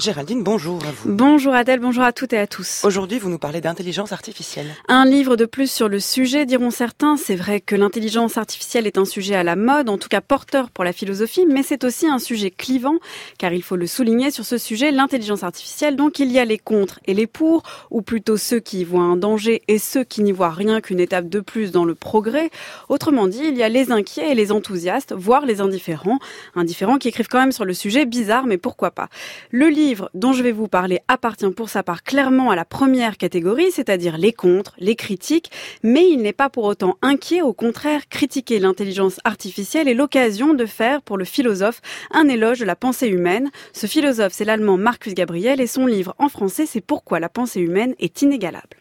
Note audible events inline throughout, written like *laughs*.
Géraldine, bonjour à vous. Bonjour Adèle, bonjour à toutes et à tous. Aujourd'hui, vous nous parlez d'intelligence artificielle. Un livre de plus sur le sujet, diront certains. C'est vrai que l'intelligence artificielle est un sujet à la mode, en tout cas porteur pour la philosophie, mais c'est aussi un sujet clivant, car il faut le souligner sur ce sujet, l'intelligence artificielle. Donc il y a les contre et les pour, ou plutôt ceux qui y voient un danger et ceux qui n'y voient rien qu'une étape de plus dans le progrès. Autrement dit, il y a les inquiets et les enthousiastes, voire les indifférents. Indifférents qui écrivent quand même sur le sujet, bizarre, mais pourquoi pas. Le livre livre dont je vais vous parler appartient pour sa part clairement à la première catégorie, c'est-à-dire les contres, les critiques, mais il n'est pas pour autant inquiet, au contraire, critiquer l'intelligence artificielle est l'occasion de faire pour le philosophe un éloge de la pensée humaine. Ce philosophe, c'est l'allemand Marcus Gabriel et son livre en français, c'est Pourquoi la pensée humaine est inégalable.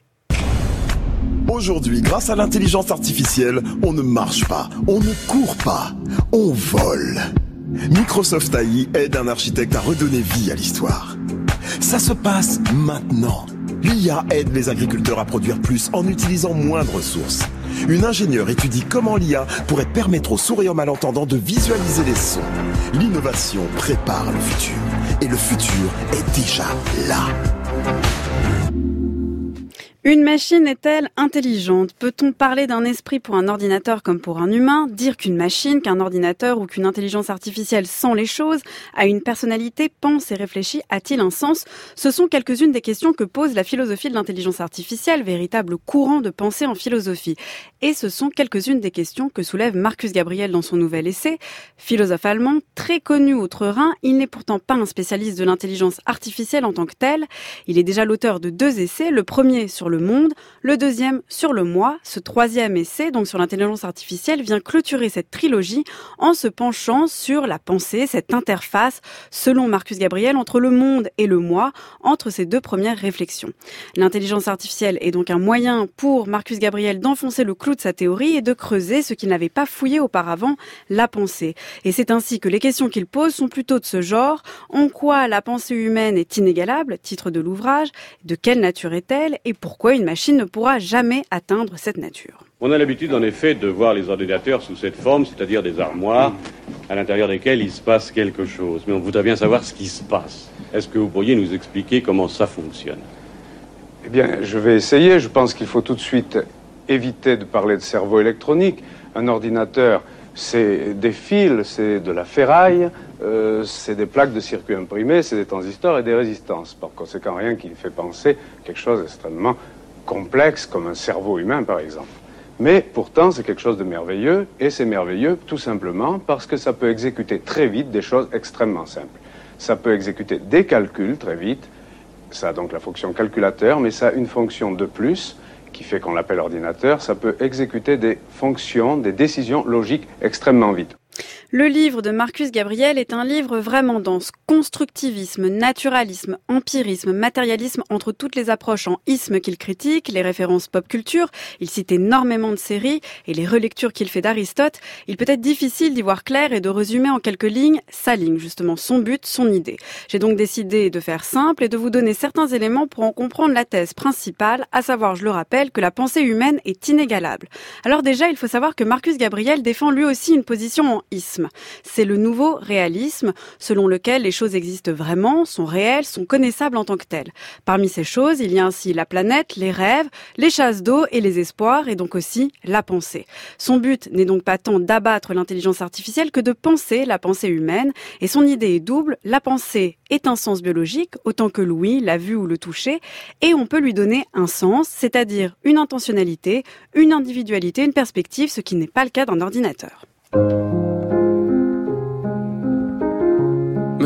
Aujourd'hui, grâce à l'intelligence artificielle, on ne marche pas, on ne court pas, on vole. Microsoft AI aide un architecte à redonner vie à l'histoire. Ça se passe maintenant. L'IA aide les agriculteurs à produire plus en utilisant moins de ressources. Une ingénieure étudie comment l'IA pourrait permettre aux souriants malentendants de visualiser les sons. L'innovation prépare le futur. Et le futur est déjà là. Une machine est-elle intelligente? Peut-on parler d'un esprit pour un ordinateur comme pour un humain? Dire qu'une machine, qu'un ordinateur ou qu'une intelligence artificielle sent les choses, a une personnalité, pense et réfléchit, a-t-il un sens? Ce sont quelques-unes des questions que pose la philosophie de l'intelligence artificielle, véritable courant de pensée en philosophie. Et ce sont quelques-unes des questions que soulève Marcus Gabriel dans son nouvel essai. Philosophe allemand, très connu outre-Rhin, il n'est pourtant pas un spécialiste de l'intelligence artificielle en tant que tel. Il est déjà l'auteur de deux essais, le premier sur le monde, le deuxième sur le moi. Ce troisième essai, donc sur l'intelligence artificielle, vient clôturer cette trilogie en se penchant sur la pensée, cette interface, selon Marcus Gabriel, entre le monde et le moi, entre ces deux premières réflexions. L'intelligence artificielle est donc un moyen pour Marcus Gabriel d'enfoncer le clou de sa théorie et de creuser ce qu'il n'avait pas fouillé auparavant, la pensée. Et c'est ainsi que les questions qu'il pose sont plutôt de ce genre. En quoi la pensée humaine est inégalable, titre de l'ouvrage, de quelle nature est-elle? Et pourquoi pourquoi une machine ne pourra jamais atteindre cette nature. On a l'habitude en effet de voir les ordinateurs sous cette forme, c'est-à-dire des armoires à l'intérieur desquelles il se passe quelque chose. Mais on voudrait bien savoir ce qui se passe. Est-ce que vous pourriez nous expliquer comment ça fonctionne? Eh bien, je vais essayer. Je pense qu'il faut tout de suite éviter de parler de cerveau électronique. Un ordinateur, c'est des fils, c'est de la ferraille, euh, c'est des plaques de circuit imprimés, c'est des transistors et des résistances. Par conséquent, rien qui fait penser quelque chose d'extrêmement complexe, comme un cerveau humain, par exemple. Mais pourtant, c'est quelque chose de merveilleux, et c'est merveilleux tout simplement parce que ça peut exécuter très vite des choses extrêmement simples. Ça peut exécuter des calculs très vite, ça a donc la fonction calculateur, mais ça a une fonction de plus, qui fait qu'on l'appelle ordinateur, ça peut exécuter des fonctions, des décisions logiques extrêmement vite. Le livre de Marcus Gabriel est un livre vraiment dense. Constructivisme, naturalisme, empirisme, matérialisme entre toutes les approches en isme qu'il critique, les références pop culture, il cite énormément de séries et les relectures qu'il fait d'Aristote, il peut être difficile d'y voir clair et de résumer en quelques lignes sa ligne, justement son but, son idée. J'ai donc décidé de faire simple et de vous donner certains éléments pour en comprendre la thèse principale, à savoir, je le rappelle, que la pensée humaine est inégalable. Alors déjà, il faut savoir que Marcus Gabriel défend lui aussi une position en C'est le nouveau réalisme, selon lequel les choses existent vraiment, sont réelles, sont connaissables en tant que telles. Parmi ces choses, il y a ainsi la planète, les rêves, les chasses d'eau et les espoirs, et donc aussi la pensée. Son but n'est donc pas tant d'abattre l'intelligence artificielle que de penser la pensée humaine, et son idée est double, la pensée est un sens biologique, autant que l'ouïe, la vue ou le toucher, et on peut lui donner un sens, c'est-à-dire une intentionnalité, une individualité, une perspective, ce qui n'est pas le cas d'un ordinateur.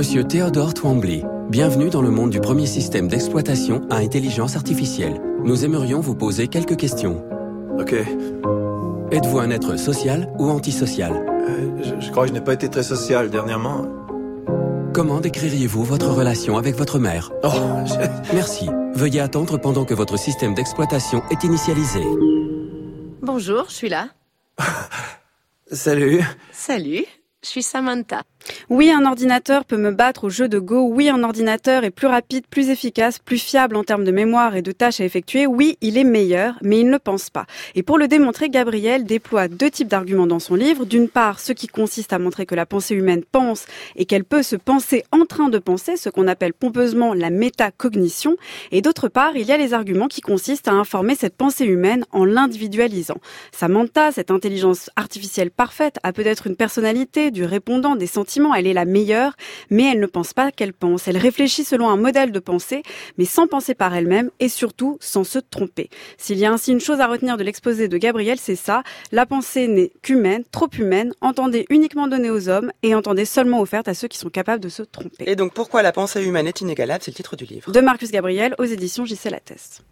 Monsieur Théodore Twombly, bienvenue dans le monde du premier système d'exploitation à intelligence artificielle. Nous aimerions vous poser quelques questions. Ok. Êtes-vous un être social ou antisocial? Euh, je, crois que je n'ai pas été très social dernièrement. Comment décririez-vous votre relation avec votre mère? Oh, Merci. Veuillez attendre pendant que votre système d'exploitation est initialisé. Bonjour, je suis là. *laughs* Salut. Salut, je suis Samantha. Oui, un ordinateur peut me battre au jeu de Go. Oui, un ordinateur est plus rapide, plus efficace, plus fiable en termes de mémoire et de tâches à effectuer. Oui, il est meilleur, mais il ne pense pas. Et pour le démontrer, Gabriel déploie deux types d'arguments dans son livre. D'une part, ce qui consiste à montrer que la pensée humaine pense et qu'elle peut se penser en train de penser, ce qu'on appelle pompeusement la métacognition. Et d'autre part, il y a les arguments qui consistent à informer cette pensée humaine en l'individualisant. Samantha, cette intelligence artificielle parfaite, a peut-être une personnalité, du répondant, des sentiments elle est la meilleure, mais elle ne pense pas qu'elle pense. Elle réfléchit selon un modèle de pensée, mais sans penser par elle-même et surtout sans se tromper. S'il y a ainsi une chose à retenir de l'exposé de Gabriel, c'est ça. La pensée n'est qu'humaine, trop humaine, entendez uniquement donnée aux hommes et entendez seulement offerte à ceux qui sont capables de se tromper. Et donc pourquoi la pensée humaine est inégalable, c'est le titre du livre. De Marcus Gabriel aux éditions JC Lattès.